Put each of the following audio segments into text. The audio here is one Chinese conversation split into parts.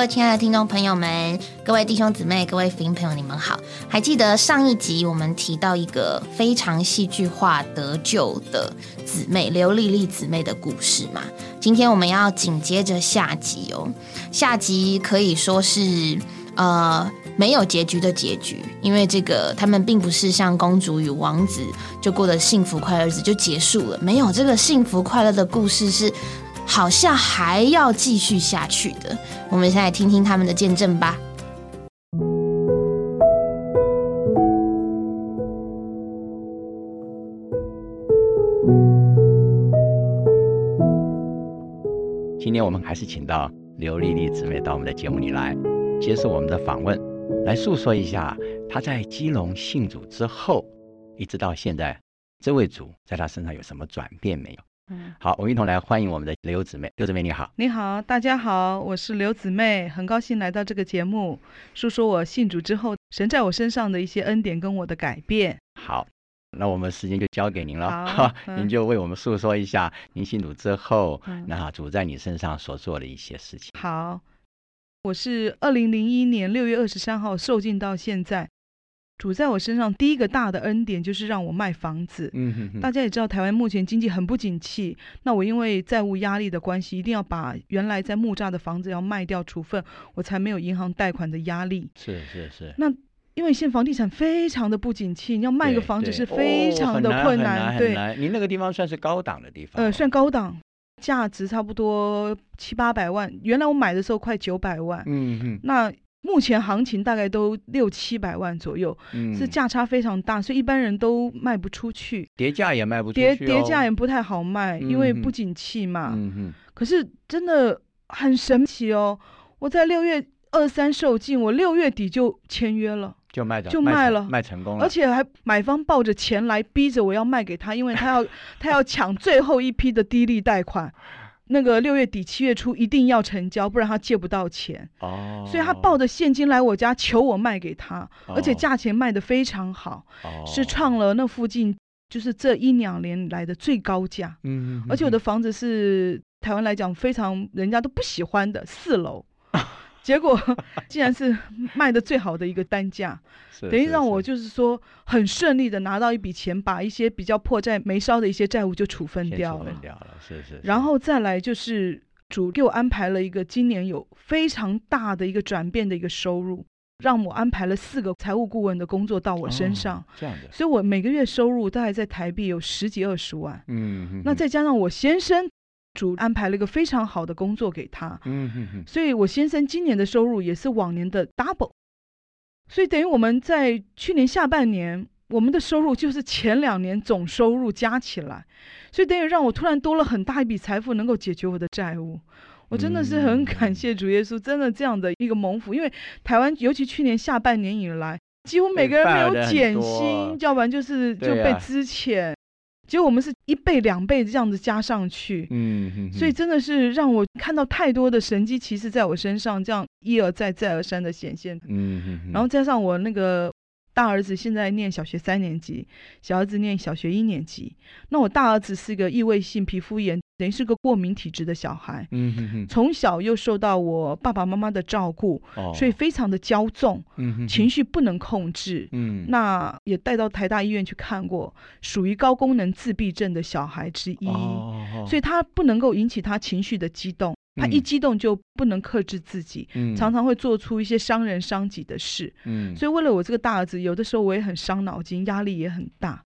位亲爱的听众朋友们，各位弟兄姊妹，各位福音朋友，你们好！还记得上一集我们提到一个非常戏剧化得救的姊妹刘丽丽姊妹的故事吗？今天我们要紧接着下集哦。下集可以说是呃没有结局的结局，因为这个他们并不是像公主与王子就过得幸福快乐日子就结束了，没有这个幸福快乐的故事是。好像还要继续下去的，我们先来听听他们的见证吧。今天我们还是请到刘丽丽姊妹到我们的节目里来，接受我们的访问，来诉说一下她在基隆信主之后，一直到现在，这位主在她身上有什么转变没有？好，我们一同来欢迎我们的刘姊妹。刘姊妹你好，你好，大家好，我是刘姊妹，很高兴来到这个节目，说说我信主之后神在我身上的一些恩典跟我的改变。好，那我们时间就交给您了，好，您就为我们诉说一下您信主之后，那主在你身上所做的一些事情。好，我是二零零一年六月二十三号受尽到现在。主在我身上第一个大的恩典就是让我卖房子。嗯哼哼。大家也知道，台湾目前经济很不景气，那我因为债务压力的关系，一定要把原来在木栅的房子要卖掉处分，我才没有银行贷款的压力。是是是。那因为现房地产非常的不景气，你要卖个房子是非常的困难。对，您那个地方算是高档的地方。呃，算高档，价值差不多七八百万。原来我买的时候快九百万。嗯嗯。那。目前行情大概都六七百万左右，是价差非常大，所以一般人都卖不出去，叠价也卖不出去，叠叠价也不太好卖，因为不景气嘛。可是真的很神奇哦，我在六月二三售罄，我六月底就签约了，就卖就卖了，卖成功了，而且还买方抱着钱来逼着我要卖给他，因为他要他要抢最后一批的低利贷款。那个六月底七月初一定要成交，不然他借不到钱。哦，所以他抱着现金来我家求我卖给他，而且价钱卖的非常好，是创了那附近就是这一两年来的最高价。嗯，而且我的房子是台湾来讲非常人家都不喜欢的四楼。结果 竟然是卖的最好的一个单价，等于让我就是说很顺利的拿到一笔钱，把一些比较迫债没烧的一些债务就处分掉了。掉了，是是。然后再来就是主给我安排了一个今年有非常大的一个转变的一个收入，让我安排了四个财务顾问的工作到我身上。这样的。所以我每个月收入大概在台币有十几二十万。嗯。那再加上我先生。主安排了一个非常好的工作给他，嗯哼哼，所以我先生今年的收入也是往年的 double，所以等于我们在去年下半年，我们的收入就是前两年总收入加起来，所以等于让我突然多了很大一笔财富，能够解决我的债务。我真的是很感谢主耶稣，真的这样的一个蒙福，因为台湾尤其去年下半年以来，几乎每个人没有减薪，要不然就是就被资遣。结果我们是一倍两倍这样子加上去，嗯，所以真的是让我看到太多的神机骑士在我身上这样一而再再而三的显现，嗯，然后加上我那个大儿子现在念小学三年级，小儿子念小学一年级，那我大儿子是个异位性皮肤炎。等于是个过敏体质的小孩，嗯哼哼，从小又受到我爸爸妈妈的照顾，哦，所以非常的骄纵，嗯哼，情绪不能控制，嗯，那也带到台大医院去看过，属于高功能自闭症的小孩之一，哦，所以他不能够引起他情绪的激动，他一激动就不能克制自己，嗯，常常会做出一些伤人伤己的事，嗯，所以为了我这个大儿子，有的时候我也很伤脑筋，压力也很大。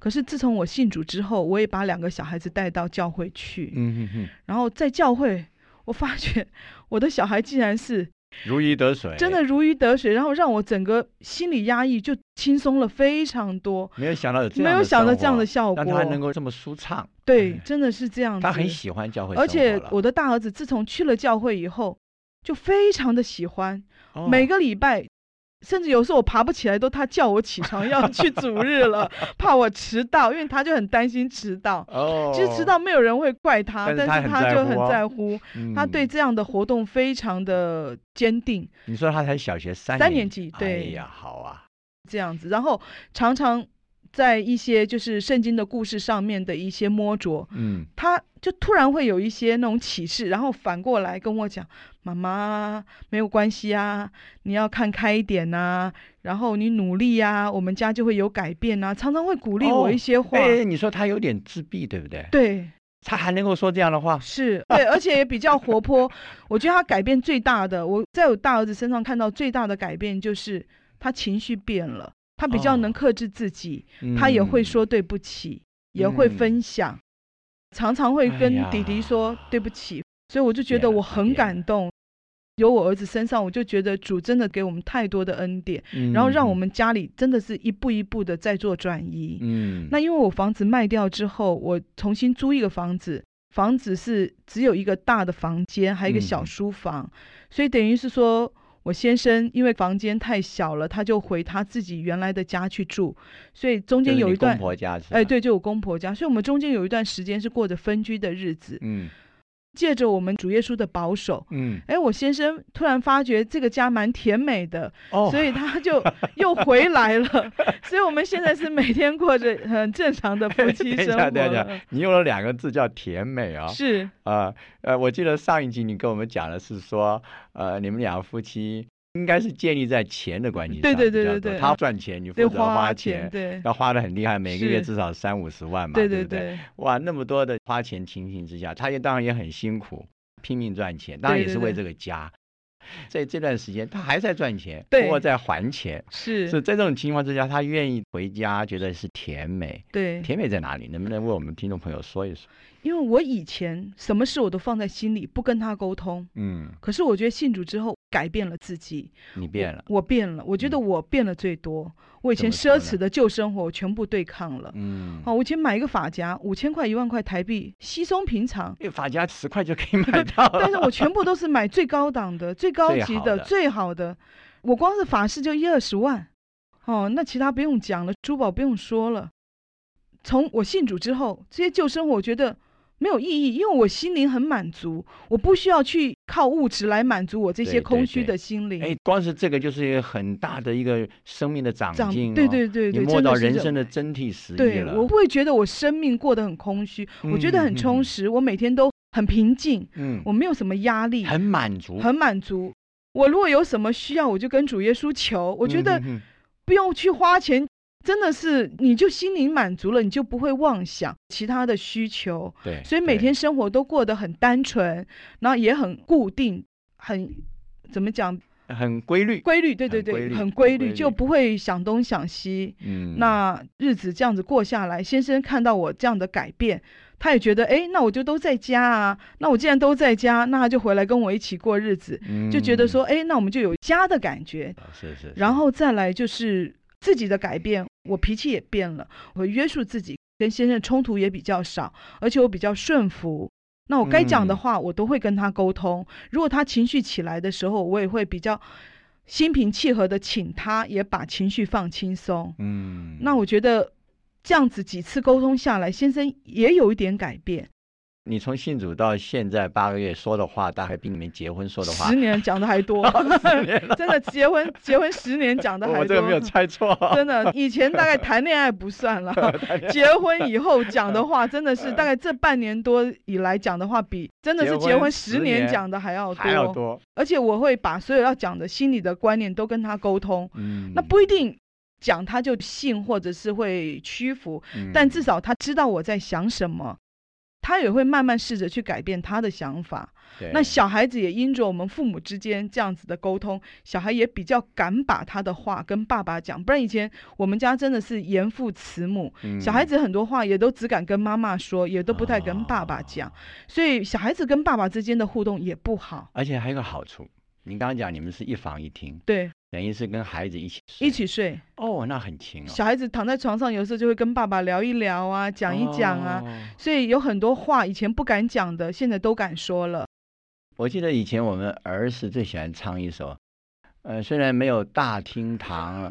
可是自从我信主之后，我也把两个小孩子带到教会去。嗯哼哼。然后在教会，我发觉我的小孩竟然是如鱼得水，真的如鱼得水。然后让我整个心理压抑就轻松了非常多。没有想到有这样，没有想到这样的效果，让他能够这么舒畅。对，真的是这样。他很喜欢教会，而且我的大儿子自从去了教会以后，就非常的喜欢，每个礼拜。甚至有时候我爬不起来，都他叫我起床要去主日了，怕我迟到，因为他就很担心迟到。哦，其实迟到没有人会怪他，但是他就很在乎。他对这样的活动非常的坚定。你说他才小学三三年级，对呀，好啊，这样子，然后常常在一些就是圣经的故事上面的一些摸着，嗯，他就突然会有一些那种启示，然后反过来跟我讲：“妈妈没有关系啊，你要看开一点呐，然后你努力呀，我们家就会有改变呐。”常常会鼓励我一些话。哎，你说他有点自闭，对不对？对，他还能够说这样的话，是对，而且也比较活泼。我觉得他改变最大的，我在我大儿子身上看到最大的改变就是他情绪变了。他比较能克制自己，他也会说对不起，也会分享，常常会跟弟弟说对不起，所以我就觉得我很感动。有我儿子身上，我就觉得主真的给我们太多的恩典，然后让我们家里真的是一步一步的在做转移。嗯，那因为我房子卖掉之后，我重新租一个房子，房子是只有一个大的房间，还有一个小书房，所以等于是说。我先生因为房间太小了，他就回他自己原来的家去住，所以中间有一段，公婆家哎，对，就我公婆家，所以我们中间有一段时间是过着分居的日子。嗯。借着我们主耶稣的保守，嗯，哎，我先生突然发觉这个家蛮甜美的，哦，所以他就又回来了，所以我们现在是每天过着很正常的夫妻 生活。对对你用了两个字叫甜美啊，是啊，呃，我记得上一集你跟我们讲的是说，呃，你们两个夫妻。应该是建立在钱的关系上，对对对对对，他赚钱，你负责花钱，对，要花的很厉害，每个月至少三五十万嘛，对对对，哇，那么多的花钱情形之下，他也当然也很辛苦，拼命赚钱，当然也是为这个家。在这段时间，他还在赚钱，不过在还钱，是。是在这种情况之下，他愿意回家，觉得是甜美。对，甜美在哪里？能不能为我们听众朋友说一说？因为我以前什么事我都放在心里，不跟他沟通。嗯。可是我觉得信主之后改变了自己。你变了。我变了。我觉得我变了最多。我以前奢侈的旧生活我全部对抗了。嗯。哦，我以前买一个发夹五千块一万块台币稀松平常。因为发夹十块就可以 买到。但是我全部都是买最高档的、最高级的、最好的。我光是法式就一二十万。哦，那其他不用讲了，珠宝不用说了。从我信主之后，这些旧生活我觉得。没有意义，因为我心灵很满足，我不需要去靠物质来满足我这些空虚的心灵。哎，光是这个就是一个很大的一个生命的长进，对对对对，你摸到人生的真谛实意了。我会觉得我生命过得很空虚，我觉得很充实，我每天都很平静，嗯，我没有什么压力，很满足，很满足。我如果有什么需要，我就跟主耶稣求，我觉得不用去花钱。真的是，你就心灵满足了，你就不会妄想其他的需求。对，所以每天生活都过得很单纯，然后也很固定，很怎么讲？很规律。规律，对对对，很规律，就不会想东想西。嗯，那日子这样子过下来，先生看到我这样的改变，他也觉得，哎，那我就都在家啊。那我既然都在家，那他就回来跟我一起过日子，就觉得说，哎，那我们就有家的感觉。是是。然后再来就是自己的改变。我脾气也变了，我约束自己，跟先生冲突也比较少，而且我比较顺服。那我该讲的话，我都会跟他沟通。如果他情绪起来的时候，我也会比较心平气和的请他，也把情绪放轻松。嗯，那我觉得这样子几次沟通下来，先生也有一点改变。你从信主到现在八个月说的话，大概比你们结婚说的话十年讲的还多。真的结婚结婚十年讲的还多。我这个没有猜错。真的，以前大概谈恋爱不算了，结婚以后讲的话，真的是大概这半年多以来讲的话，比真的是结婚十年讲的还要多。还要多。而且我会把所有要讲的心理的观念都跟他沟通。嗯。那不一定讲他就信，或者是会屈服，但至少他知道我在想什么。他也会慢慢试着去改变他的想法。那小孩子也因着我们父母之间这样子的沟通，小孩也比较敢把他的话跟爸爸讲。不然以前我们家真的是严父慈母，小孩子很多话也都只敢跟妈妈说，也都不太跟爸爸讲。所以小孩子跟爸爸之间的互动也不好。而且还有个好处，您刚刚讲你们是一房一厅。对。等于是跟孩子一起一起睡哦，那很亲哦。小孩子躺在床上，有时候就会跟爸爸聊一聊啊，讲一讲啊，所以有很多话以前不敢讲的，现在都敢说了。我记得以前我们儿时最喜欢唱一首，呃，虽然没有大厅堂，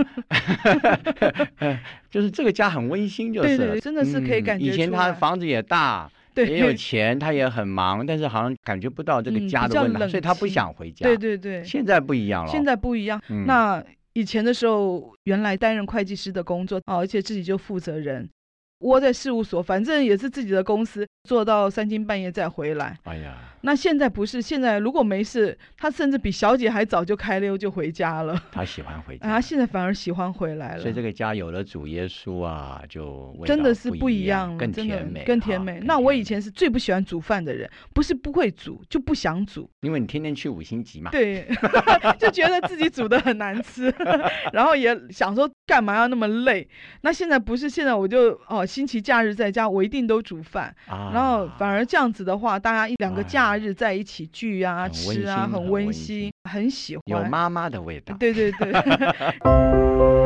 就是这个家很温馨，就是真的是可以感觉。以前他房子也大。也有钱，他也很忙，但是好像感觉不到这个家的温暖，所以他不想回家。对对对，现在不一样了。现在不一样。那以前的时候，原来担任会计师的工作啊，而且自己就负责人。窝在事务所，反正也是自己的公司，做到三更半夜再回来。哎呀，那现在不是现在，如果没事，他甚至比小姐还早就开溜就回家了。他喜欢回家，他现在反而喜欢回来了。所以这个家有了主耶稣啊，就真的是不一样，更甜美，更甜美。那我以前是最不喜欢煮饭的人，不是不会煮，就不想煮。因为你天天去五星级嘛。对，就觉得自己煮的很难吃，然后也想说干嘛要那么累。那现在不是，现在我就哦。星期假日在家，我一定都煮饭，然后反而这样子的话，大家一两个假日在一起聚啊、吃啊，很温馨，很喜欢，有妈妈的味道。对对对。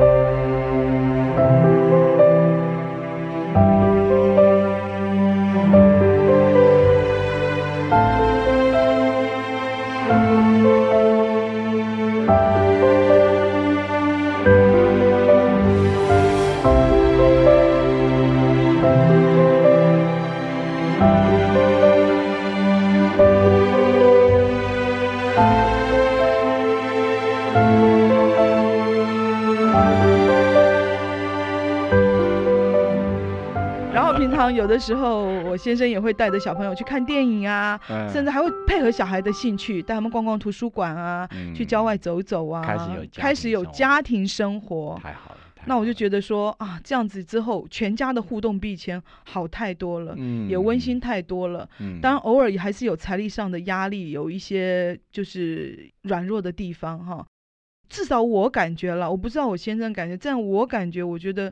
的时候，我先生也会带着小朋友去看电影啊，甚至还会配合小孩的兴趣，带他们逛逛图书馆啊，去郊外走走啊，开始有开始有家庭生活，太好了。那我就觉得说啊，这样子之后，全家的互动比以前好太多了，嗯，也温馨太多了。嗯，当然偶尔也还是有财力上的压力，有一些就是软弱的地方哈。至少我感觉了，我不知道我先生感觉，但我感觉我觉得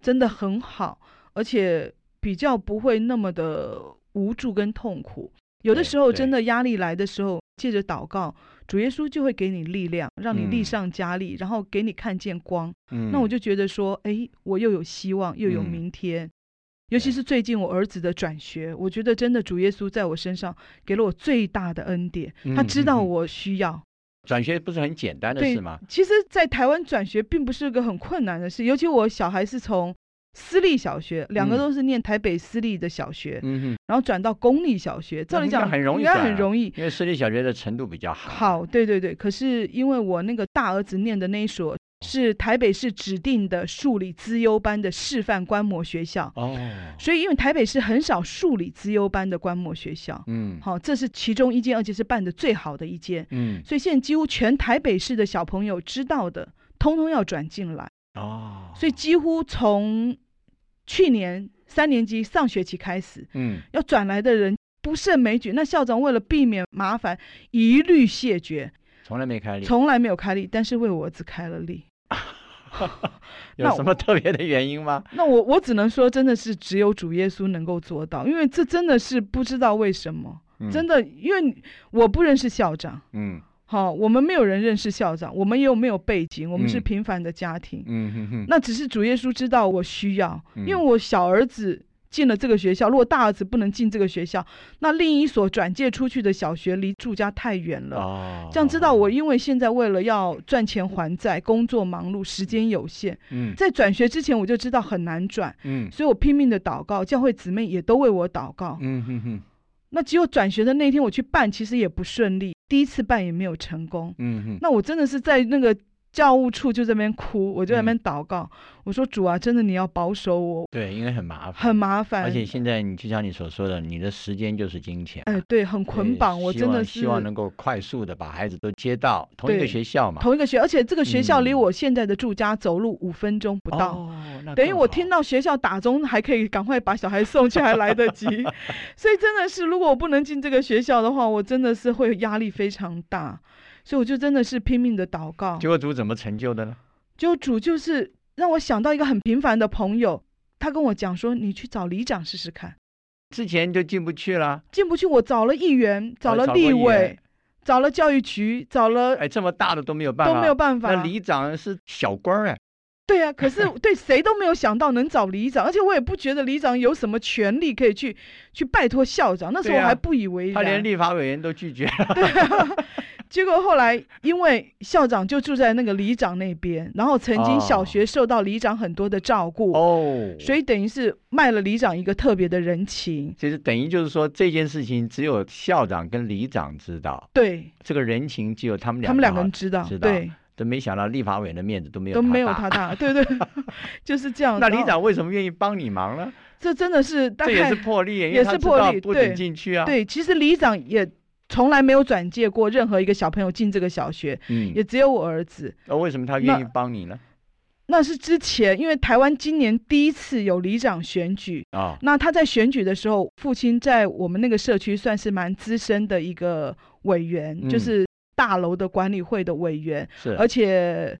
真的很好，而且。比较不会那么的无助跟痛苦，有的时候真的压力来的时候，借着祷告，主耶稣就会给你力量，让你力上加力，然后给你看见光。那我就觉得说，哎，我又有希望，又有明天。尤其是最近我儿子的转学，我觉得真的主耶稣在我身上给了我最大的恩典。他知道我需要转学，不是很简单的事吗？其实，在台湾转学并不是个很困难的事，尤其我小孩是从。私立小学，两个都是念台北私立的小学，嗯哼，然后转到公立小学，照理讲很容易，应该很容易，因为私立小学的程度比较好。好，对对对，可是因为我那个大儿子念的那一所是台北市指定的数理资优班的示范观摩学校，哦，所以因为台北市很少数理资优班的观摩学校，嗯，好，这是其中一间，而且是办的最好的一间，嗯，所以现在几乎全台北市的小朋友知道的，通通要转进来。哦，所以几乎从去年三年级上学期开始，嗯，要转来的人不胜枚举。那校长为了避免麻烦，一律谢绝，从来没开例，从来没有开例，但是为我儿子开了例。有什么特别的原因吗？那我我只能说，真的是只有主耶稣能够做到，因为这真的是不知道为什么，真的，因为我不认识校长，嗯。好，我们没有人认识校长，我们又没有背景，我们是平凡的家庭。嗯哼哼，那只是主耶稣知道我需要，因为我小儿子进了这个学校，如果大儿子不能进这个学校，那另一所转借出去的小学离住家太远了。哦，这样知道我，因为现在为了要赚钱还债，工作忙碌，时间有限。嗯，在转学之前我就知道很难转。嗯，所以我拼命的祷告，教会姊妹也都为我祷告。嗯哼哼。那只有转学的那天我去办，其实也不顺利，第一次办也没有成功。嗯哼，那我真的是在那个。教务处就在那边哭，我就在那边祷告。我说主啊，真的你要保守我。对，因为很麻烦，很麻烦。而且现在你就像你所说的，你的时间就是金钱。哎，对，很捆绑。我真的是希望能够快速的把孩子都接到同一个学校嘛。同一个学，而且这个学校离我现在的住家走路五分钟不到。哦，等于我听到学校打钟，还可以赶快把小孩送去，还来得及。所以真的是，如果我不能进这个学校的话，我真的是会压力非常大。所以我就真的是拼命的祷告。结果主怎么成就的呢？就主就是让我想到一个很平凡的朋友，他跟我讲说：“你去找里长试试看。”之前就进不去了。进不去，我找了议员，找了立委，找了教育局，找了……哎，这么大的都没有办法，都没有办法。那里长是小官哎。对啊，可是对谁都没有想到能找里长，而且我也不觉得里长有什么权利可以去去拜托校长。那时候我还不以为然。他连立法委员都拒绝了。对啊。结果后来，因为校长就住在那个里长那边，然后曾经小学受到里长很多的照顾哦，所以等于是卖了里长一个特别的人情。其实等于就是说这件事情只有校长跟里长知道，对，这个人情只有他们两他们两个人知道，知道。对。都没想到立法委员的面子都没有都没有他大，对对，就是这样。那里长为什么愿意帮你忙呢？这真的是，这也是破例，也是破例，不顶进去啊。对，其实里长也从来没有转介过任何一个小朋友进这个小学，嗯，也只有我儿子。那为什么他愿意帮你呢？那是之前，因为台湾今年第一次有里长选举啊。那他在选举的时候，父亲在我们那个社区算是蛮资深的一个委员，就是大楼的管理会的委员，是，而且。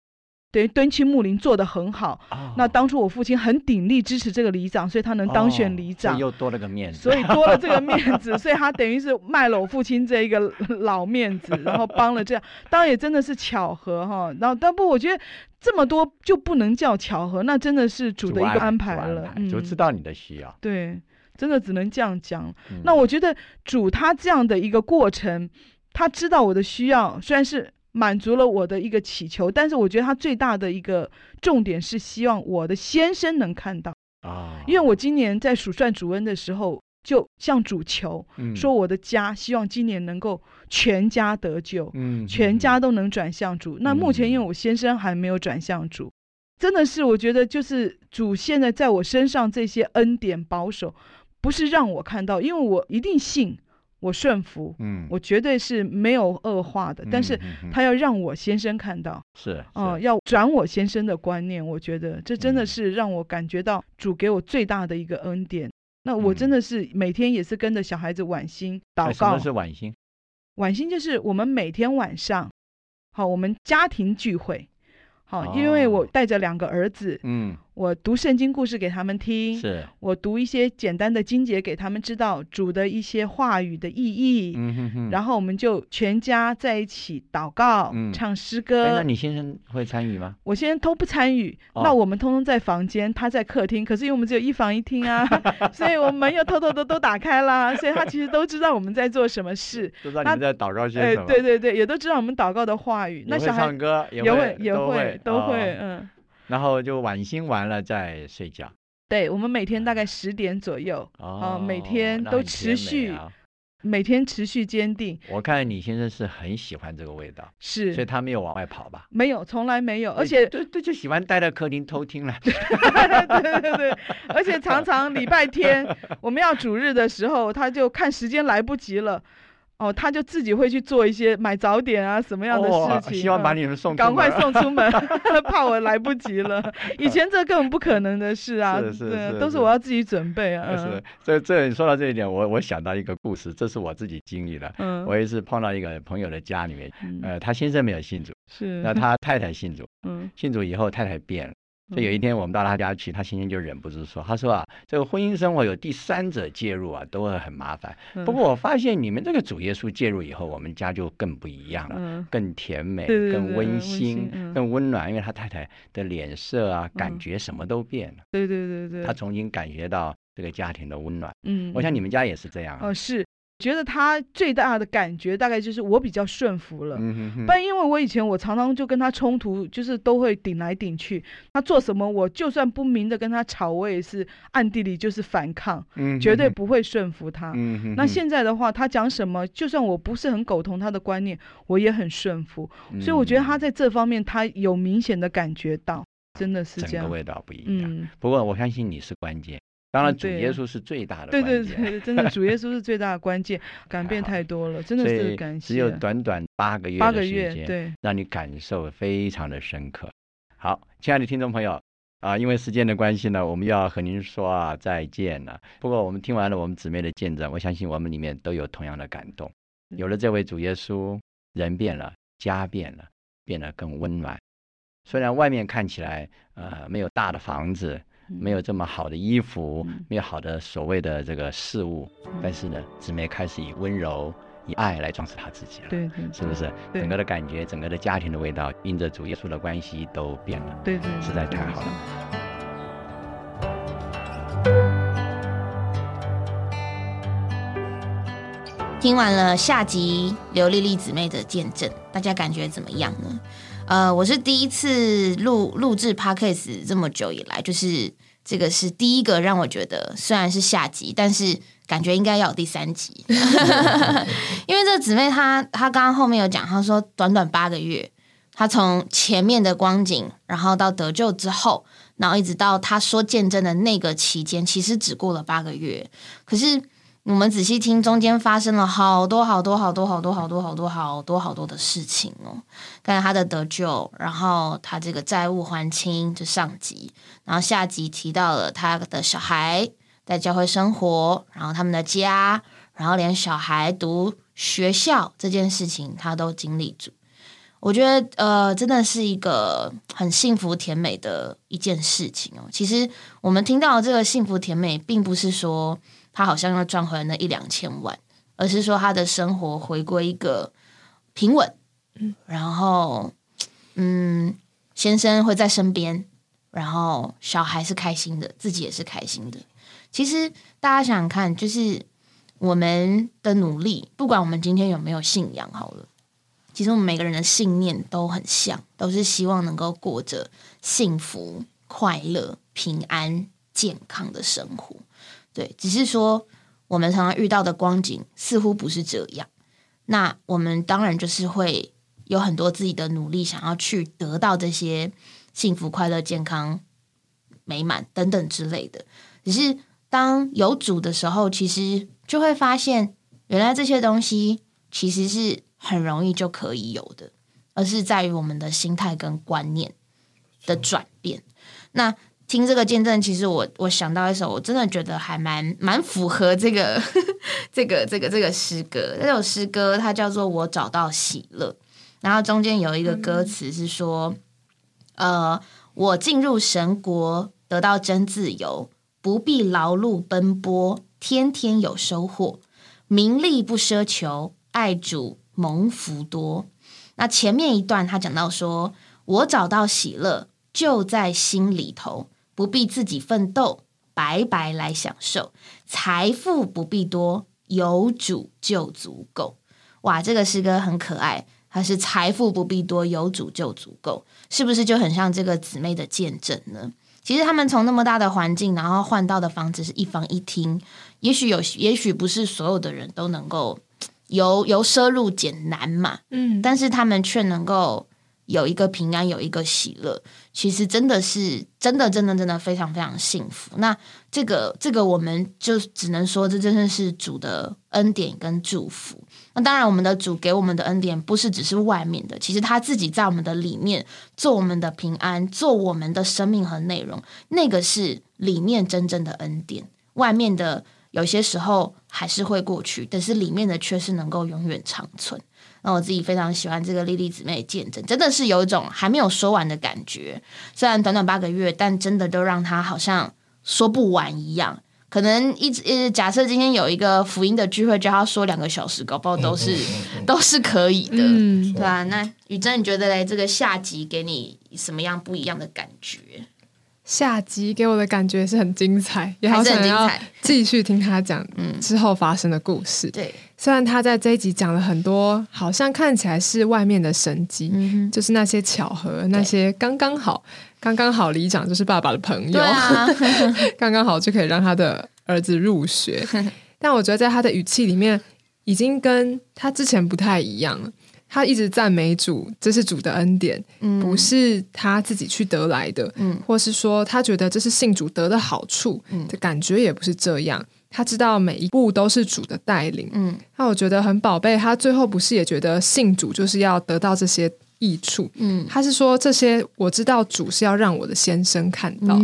等于敦亲睦邻做得很好，那当初我父亲很鼎力支持这个里长，所以他能当选里长，又多了个面子，所以多了这个面子，所以他等于是卖了我父亲这一个老面子，然后帮了这样，当然也真的是巧合哈。然后但不，我觉得这么多就不能叫巧合，那真的是主的一个安排了，就知道你的需要。对，真的只能这样讲。那我觉得主他这样的一个过程，他知道我的需要，虽然是。满足了我的一个祈求，但是我觉得他最大的一个重点是希望我的先生能看到啊，因为我今年在数算主恩的时候，就向主求，说我的家希望今年能够全家得救，嗯，全家都能转向主。那目前因为我先生还没有转向主，真的是我觉得就是主现在在我身上这些恩典保守，不是让我看到，因为我一定信。我顺服，嗯，我绝对是没有恶化的，但是他要让我先生看到，是，哦，要转我先生的观念，我觉得这真的是让我感觉到主给我最大的一个恩典。那我真的是每天也是跟着小孩子晚星祷告。什么是晚星？晚星就是我们每天晚上，好，我们家庭聚会，好，因为我带着两个儿子，嗯。我读圣经故事给他们听，是我读一些简单的经节给他们知道主的一些话语的意义，嗯哼哼，然后我们就全家在一起祷告，唱诗歌。那你先生会参与吗？我先生都不参与，那我们通通在房间，他在客厅。可是因为我们只有一房一厅啊，所以我们门又偷偷的都打开了，所以他其实都知道我们在做什么事，都知道你们在祷告些什么。对对对，也都知道我们祷告的话语。那小孩唱歌也会也会都会嗯。然后就晚星完了再睡觉。对，我们每天大概十点左右，哦，每天都持续，每天持续坚定。我看李先生是很喜欢这个味道，是，所以他没有往外跑吧？没有，从来没有，而且对对，就喜欢待在客厅偷听了。对对对，而且常常礼拜天 我们要主日的时候，他就看时间来不及了。哦，他就自己会去做一些买早点啊，什么样的事情？希望把你们送赶快送出门，怕我来不及了。以前这根本不可能的事啊，是是是，都是我要自己准备啊。是，这这你说到这一点，我我想到一个故事，这是我自己经历的。嗯，我也是碰到一个朋友的家里面，呃，他先生没有信主，是，那他太太信主，嗯，信主以后太太变了。所以有一天我们到他家去，他心情就忍不住说：“他说啊，这个婚姻生活有第三者介入啊，都会很麻烦。不过我发现你们这个主耶稣介入以后，我们家就更不一样了，更甜美、更温馨、更温暖。因为他太太的脸色啊，感觉什么都变了。对对对对，他重新感觉到这个家庭的温暖。嗯，我想你们家也是这样。哦，是。”觉得他最大的感觉大概就是我比较顺服了，不然因为我以前我常常就跟他冲突，就是都会顶来顶去。他做什么，我就算不明的跟他吵，我也是暗地里就是反抗，绝对不会顺服他。那现在的话，他讲什么，就算我不是很苟同他的观念，我也很顺服。所以我觉得他在这方面，他有明显的感觉到，真的是这样。整个味道不一样。不过我相信你是关键。当然，主耶稣是最大的关键。对对对，真的，主耶稣是最大的关键，改变太多了，真的是感谢。只有短短八个月八个月，对，让你感受非常的深刻。好，亲爱的听众朋友啊，因为时间的关系呢，我们要和您说啊再见了。不过我们听完了我们姊妹的见证，我相信我们里面都有同样的感动。有了这位主耶稣，人变了，家变了，变得更温暖。虽然外面看起来呃没有大的房子。没有这么好的衣服，没有好的所谓的这个事物，但是呢，姊妹开始以温柔、以爱来装饰她自己了。对对，是不是？整个的感觉，整个的家庭的味道，因着主耶稣的关系都变了。对对，实在太好了。听完了下集刘丽丽姊妹的见证，大家感觉怎么样呢？呃，我是第一次录录制 podcast 这么久以来，就是这个是第一个让我觉得虽然是下集，但是感觉应该要有第三集，因为这姊妹她她刚刚后面有讲，她说短短八个月。她从前面的光景，然后到得救之后，然后一直到她说见证的那个期间，其实只过了八个月。可是我们仔细听，中间发生了好多好多好多好多好多好多好多好多的事情哦。看他的得救，然后他这个债务还清，就上集，然后下集提到了他的小孩在教会生活，然后他们的家，然后连小孩读学校这件事情，他都经历住。我觉得呃，真的是一个很幸福甜美的一件事情哦。其实我们听到这个幸福甜美，并不是说他好像要赚回来那一两千万，而是说他的生活回归一个平稳，嗯，然后嗯，先生会在身边，然后小孩是开心的，自己也是开心的。其实大家想想看，就是我们的努力，不管我们今天有没有信仰，好了。其实我们每个人的信念都很像，都是希望能够过着幸福、快乐、平安、健康的生活。对，只是说我们常常遇到的光景似乎不是这样。那我们当然就是会有很多自己的努力，想要去得到这些幸福、快乐、健康、美满等等之类的。只是当有主的时候，其实就会发现，原来这些东西其实是。很容易就可以有的，而是在于我们的心态跟观念的转变。那听这个见证，其实我我想到一首，我真的觉得还蛮蛮符合这个 这个这个这个诗歌。这首诗歌它叫做《我找到喜乐》，然后中间有一个歌词是说：“呃，我进入神国，得到真自由，不必劳碌奔波，天天有收获，名利不奢求，爱主。”蒙福多，那前面一段他讲到说，我找到喜乐就在心里头，不必自己奋斗，白白来享受，财富不必多，有主就足够。哇，这个诗歌很可爱，它是财富不必多，有主就足够，是不是就很像这个姊妹的见证呢？其实他们从那么大的环境，然后换到的房子是一房一厅，也许有，也许不是所有的人都能够。由由奢入俭难嘛，嗯，但是他们却能够有一个平安，有一个喜乐，其实真的是真的，真的，真的非常非常幸福。那这个这个，我们就只能说，这真的是主的恩典跟祝福。那当然，我们的主给我们的恩典不是只是外面的，其实他自己在我们的里面做我们的平安，做我们的生命和内容，那个是里面真正的恩典，外面的。有些时候还是会过去，但是里面的却是能够永远长存。那我自己非常喜欢这个莉莉姊妹的见证，真的是有一种还没有说完的感觉。虽然短短八个月，但真的都让她好像说不完一样。可能一直假设今天有一个福音的聚会，叫他说两个小时，搞不好都是 都是可以的，对吧？那雨珍，你觉得嘞？这个下集给你什么样不一样的感觉？下集给我的感觉是很精彩，也好想要 继续听他讲之后发生的故事。对，虽然他在这一集讲了很多，好像看起来是外面的神迹，就是那些巧合，那些刚刚好，刚刚好里长就是爸爸的朋友，刚刚好就可以让他的儿子入学。但我觉得在他的语气里面，已经跟他之前不太一样了。他一直赞美主，这是主的恩典，不是他自己去得来的，或是说他觉得这是信主得的好处，的感觉也不是这样。他知道每一步都是主的带领，嗯，那我觉得很宝贝。他最后不是也觉得信主就是要得到这些益处，嗯，他是说这些我知道主是要让我的先生看到，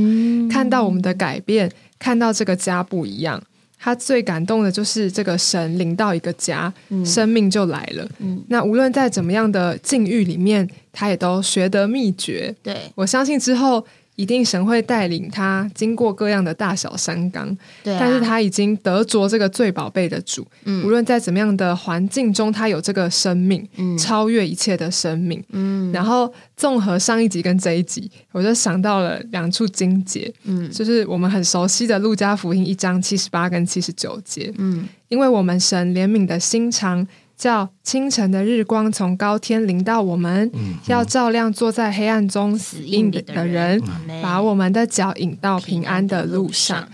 看到我们的改变，看到这个家不一样。他最感动的就是这个神领到一个家，生命就来了。那无论在怎么样的境遇里面，他也都学得秘诀。对我相信之后。一定神会带领他经过各样的大小山冈，但是他已经得着这个最宝贝的主。嗯，无论在怎么样的环境中，他有这个生命，嗯，超越一切的生命。嗯，然后综合上一集跟这一集，我就想到了两处经节，嗯，就是我们很熟悉的路加福音一章七十八跟七十九节。嗯，因为我们神怜悯的心肠。叫清晨的日光从高天临到我们，要照亮坐在黑暗中死硬的人，把我们的脚引到平安的路上。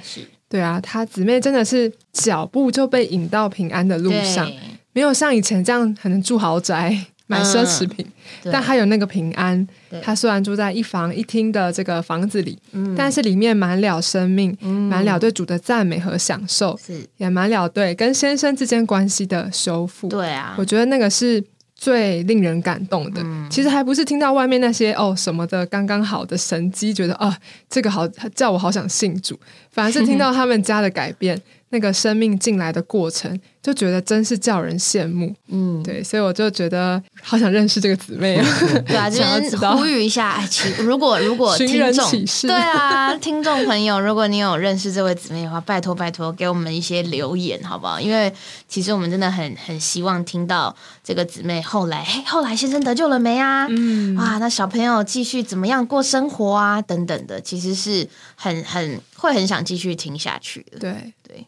对啊，他姊妹真的是脚步就被引到平安的路上，没有像以前这样可能住豪宅。买奢侈品，但他有那个平安。他虽然住在一房一厅的这个房子里，但是里面满了生命，满了对主的赞美和享受，也满了对跟先生之间关系的修复。对啊，我觉得那个是。最令人感动的，其实还不是听到外面那些哦什么的刚刚好的神机，觉得啊这个好叫我好想信主，反而是听到他们家的改变。那个生命进来的过程，就觉得真是叫人羡慕。嗯，对，所以我就觉得好想认识这个姊妹啊。对啊，这边呼吁一下，如果如果听众对啊，听众朋友，如果你有认识这位姊妹的话，拜托拜托给我们一些留言好不好？因为其实我们真的很很希望听到这个姊妹后来，嘿，后来先生得救了没啊？嗯，哇，那小朋友继续怎么样过生活啊？等等的，其实是很很会很想继续听下去的。对对。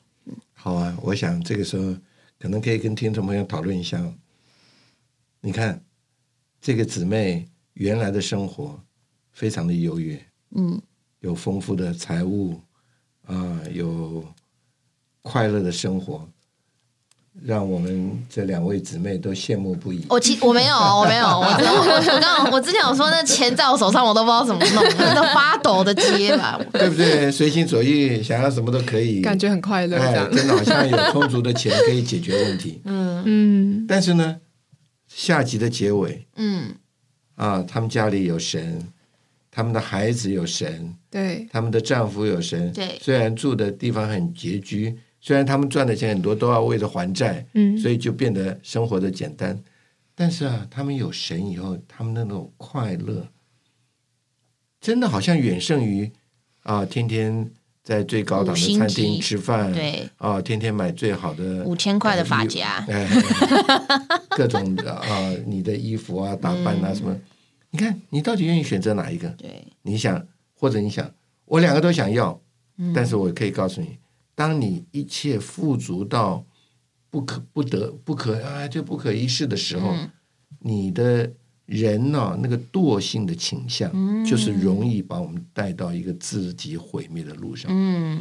好啊，我想这个时候可能可以跟听众朋友讨论一下。你看，这个姊妹原来的生活非常的优越，嗯，有丰富的财物，啊，有快乐的生活。让我们这两位姊妹都羡慕不已。我其 我没有，我没有，我我刚我之前有说那钱在我手上，我都不知道怎么弄，都发抖的接吧，对不对？随心所欲，想要什么都可以，感觉很快乐，哎，真的好像有充足的钱可以解决问题。嗯嗯。但是呢，下集的结尾，嗯，啊，他们家里有神，他们的孩子有神，对，他们的丈夫有神，对，虽然住的地方很拮据。虽然他们赚的钱很多，都要为了还债，嗯，所以就变得生活的简单。但是啊，他们有神以后，他们的那种快乐，真的好像远胜于啊，天天在最高档的餐厅吃饭，对，啊，天天买最好的五千块的发夹，哎，各种的啊，你的衣服啊，打扮啊，什么？你看，你到底愿意选择哪一个？对，你想，或者你想，我两个都想要，但是我可以告诉你。当你一切富足到不可不得不可啊，就不可一世的时候，你的人呢，那个惰性的倾向，就是容易把我们带到一个自己毁灭的路上。嗯，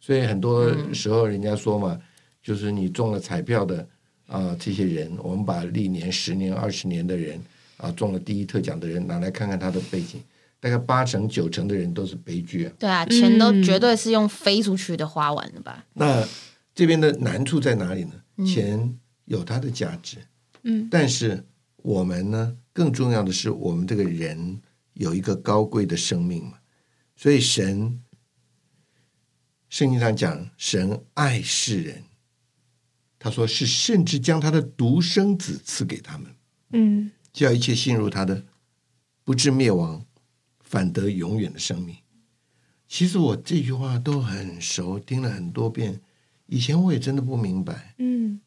所以很多时候人家说嘛，就是你中了彩票的啊，这些人，我们把历年十年、二十年的人啊，中了第一特奖的人拿来看看他的背景。大概八成九成的人都是悲剧啊！对啊，钱都绝对是用飞出去的花完了吧？那这边的难处在哪里呢？钱有它的价值，嗯，但是我们呢，更重要的是我们这个人有一个高贵的生命嘛。所以神圣经上讲，神爱世人，他说是甚至将他的独生子赐给他们，嗯，叫一切信入他的不至灭亡。反得永远的生命。其实我这句话都很熟，听了很多遍。以前我也真的不明白，嗯，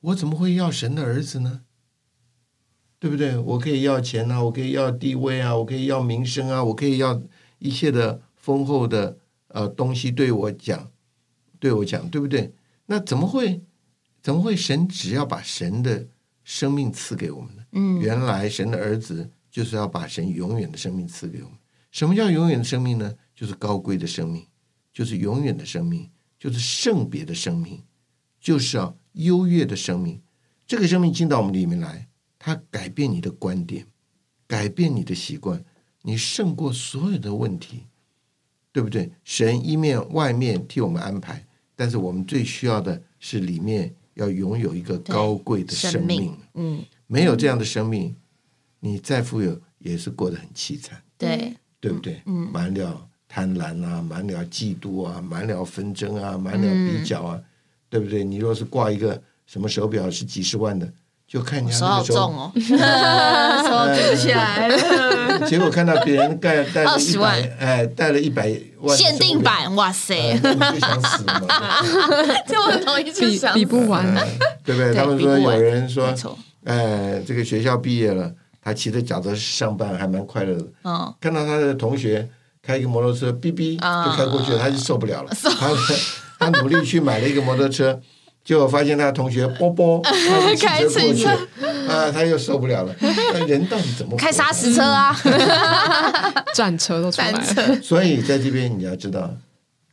我怎么会要神的儿子呢？对不对？我可以要钱啊，我可以要地位啊，我可以要名声啊，我可以要一切的丰厚的呃东西。对我讲，对我讲，对不对？那怎么会？怎么会？神只要把神的生命赐给我们呢？嗯，原来神的儿子就是要把神永远的生命赐给我们。什么叫永远的生命呢？就是高贵的生命，就是永远的生命，就是圣别的生命，就是要优越的生命。这个生命进到我们里面来，它改变你的观点，改变你的习惯，你胜过所有的问题，对不对？神一面外面替我们安排，但是我们最需要的是里面要拥有一个高贵的生命。嗯，没有这样的生命，你再富有也是过得很凄惨。对。对不对？嗯，满了贪婪啊，满了嫉妒啊，满了纷争啊，满了比较啊，对不对？你若是挂一个什么手表是几十万的，就看人家那个手重哦，手举不起来了。结果看到别人戴戴了 一百，哎，戴了一百万限定版，哇塞，你就想死嘛？就很容易就想比不完，对不对？他们说有人说，哎，这个学校毕业了。他骑着脚车上班还蛮快乐的。嗯，看到他的同学开一个摩托车，哔哔就开过去了，他就受不了了。他他努力去买了一个摩托车，结果发现他同学啵啵开车过去，啊，他又受不了了。那人到底怎么开砂石车啊？战车都出来了。所以在这边你要知道，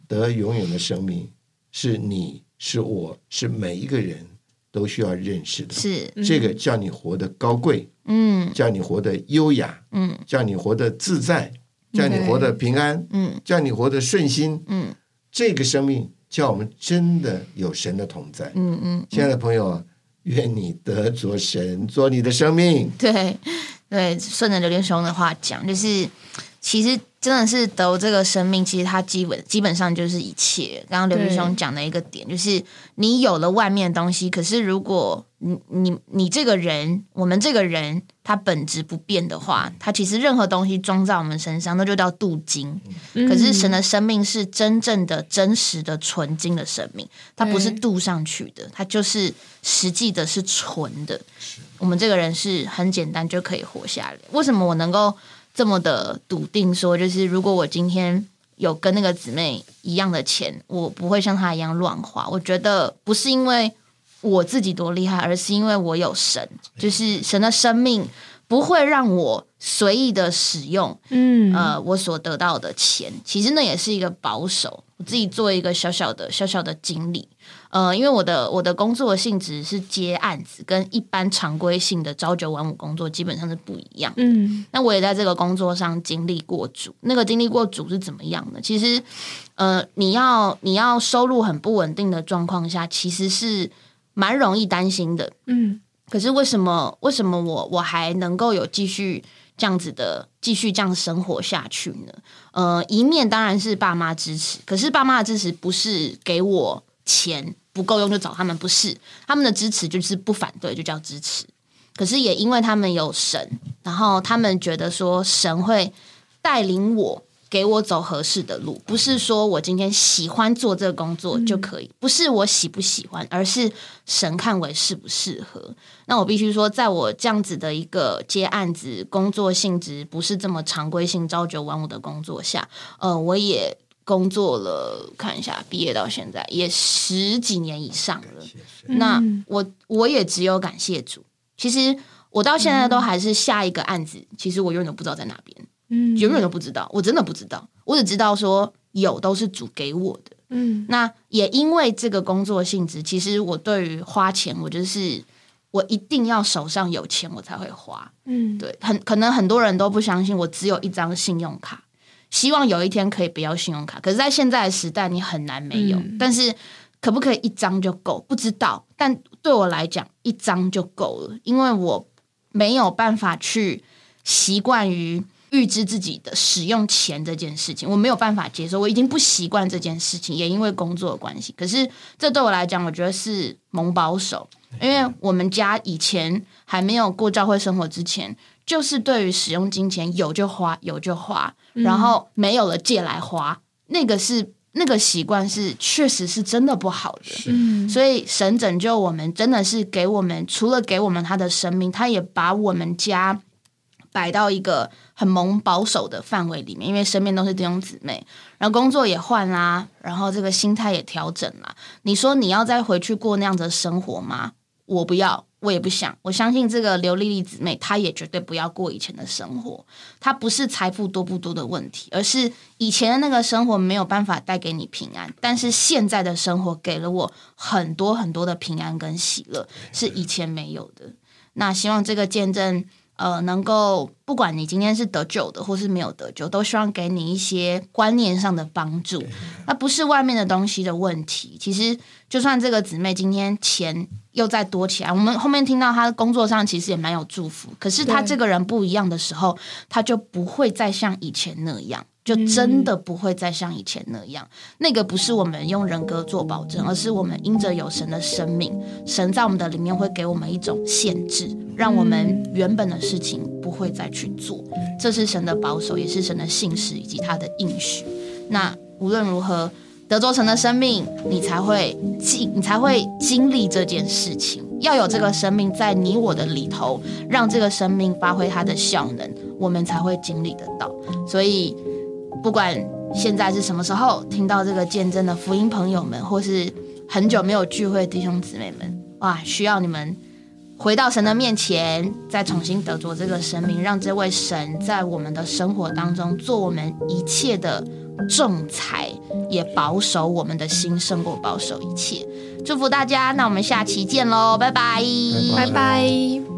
得永远的生命是你是我是每一个人。都需要认识的。是这个叫你活得高贵，嗯，叫你活得优雅，嗯，叫你活得自在，叫你活得平安，嗯，叫你活得顺心，嗯，这个生命叫我们真的有神的同在，嗯嗯。亲爱的朋友，愿你得着神做你的生命。对对，顺着刘连雄的话讲，就是其实。真的是得这个生命，其实它基本基本上就是一切。刚刚刘弟兄讲的一个点，就是你有了外面的东西，可是如果你你你这个人，我们这个人他本质不变的话，他其实任何东西装在我们身上，那就叫镀金。可是神的生命是真正的、真实的、纯金的生命，它不是镀上去的，它就是实际的是纯的。我们这个人是很简单就可以活下来。为什么我能够？这么的笃定说，就是如果我今天有跟那个姊妹一样的钱，我不会像她一样乱花。我觉得不是因为我自己多厉害，而是因为我有神，就是神的生命不会让我随意的使用。嗯，呃，我所得到的钱，其实那也是一个保守，我自己做一个小小的小小的经历。呃，因为我的我的工作性质是接案子，跟一般常规性的朝九晚五工作基本上是不一样。嗯，那我也在这个工作上经历过主，那个经历过主是怎么样的？其实，呃，你要你要收入很不稳定的状况下，其实是蛮容易担心的。嗯，可是为什么为什么我我还能够有继续这样子的继续这样生活下去呢？呃，一面当然是爸妈支持，可是爸妈的支持不是给我。钱不够用就找他们，不是他们的支持就是不反对，就叫支持。可是也因为他们有神，然后他们觉得说神会带领我，给我走合适的路，不是说我今天喜欢做这个工作就可以，不是我喜不喜欢，而是神看为适不适合。那我必须说，在我这样子的一个接案子工作性质不是这么常规性朝九晚五的工作下，呃，我也。工作了，看一下，毕业到现在也十几年以上了。那我我也只有感谢主。其实我到现在都还是下一个案子，其实我永远都不知道在哪边，嗯，永远都不知道，我真的不知道。我只知道说有都是主给我的，嗯。那也因为这个工作性质，其实我对于花钱，我就是我一定要手上有钱我才会花，嗯，对。很可能很多人都不相信我只有一张信用卡。希望有一天可以不要信用卡，可是，在现在的时代，你很难没有。但是，可不可以一张就够？不知道。但对我来讲，一张就够了，因为我没有办法去习惯于预知自己的使用钱这件事情，我没有办法接受，我已经不习惯这件事情，也因为工作的关系。可是，这对我来讲，我觉得是蒙保守，因为我们家以前还没有过教会生活之前。就是对于使用金钱，有就花，有就花，然后没有了借来花，那个是那个习惯是确实是真的不好的。所以神拯救我们，真的是给我们除了给我们他的生命，他也把我们家摆到一个很萌保守的范围里面，因为身边都是弟兄姊妹，然后工作也换啦，然后这个心态也调整啦。你说你要再回去过那样的生活吗？我不要。我也不想，我相信这个刘丽丽姊妹，她也绝对不要过以前的生活。她不是财富多不多的问题，而是以前的那个生活没有办法带给你平安，但是现在的生活给了我很多很多的平安跟喜乐，是以前没有的。那希望这个见证。呃，能够不管你今天是得救的，或是没有得救，都希望给你一些观念上的帮助。那不是外面的东西的问题。其实，就算这个姊妹今天钱又再多起来，我们后面听到她工作上其实也蛮有祝福。可是她这个人不一样的时候，她就不会再像以前那样。就真的不会再像以前那样，那个不是我们用人格做保证，而是我们因着有神的生命，神在我们的里面会给我们一种限制，让我们原本的事情不会再去做。这是神的保守，也是神的信实以及他的应许。那无论如何，德州城的生命，你才会经，你才会经历这件事情。要有这个生命在你我的里头，让这个生命发挥它的效能，我们才会经历得到。所以。不管现在是什么时候听到这个见证的福音朋友们，或是很久没有聚会弟兄姊妹们，哇，需要你们回到神的面前，再重新得着这个神明，让这位神在我们的生活当中做我们一切的仲裁，也保守我们的心，胜过保守一切。祝福大家，那我们下期见喽，拜拜，拜拜。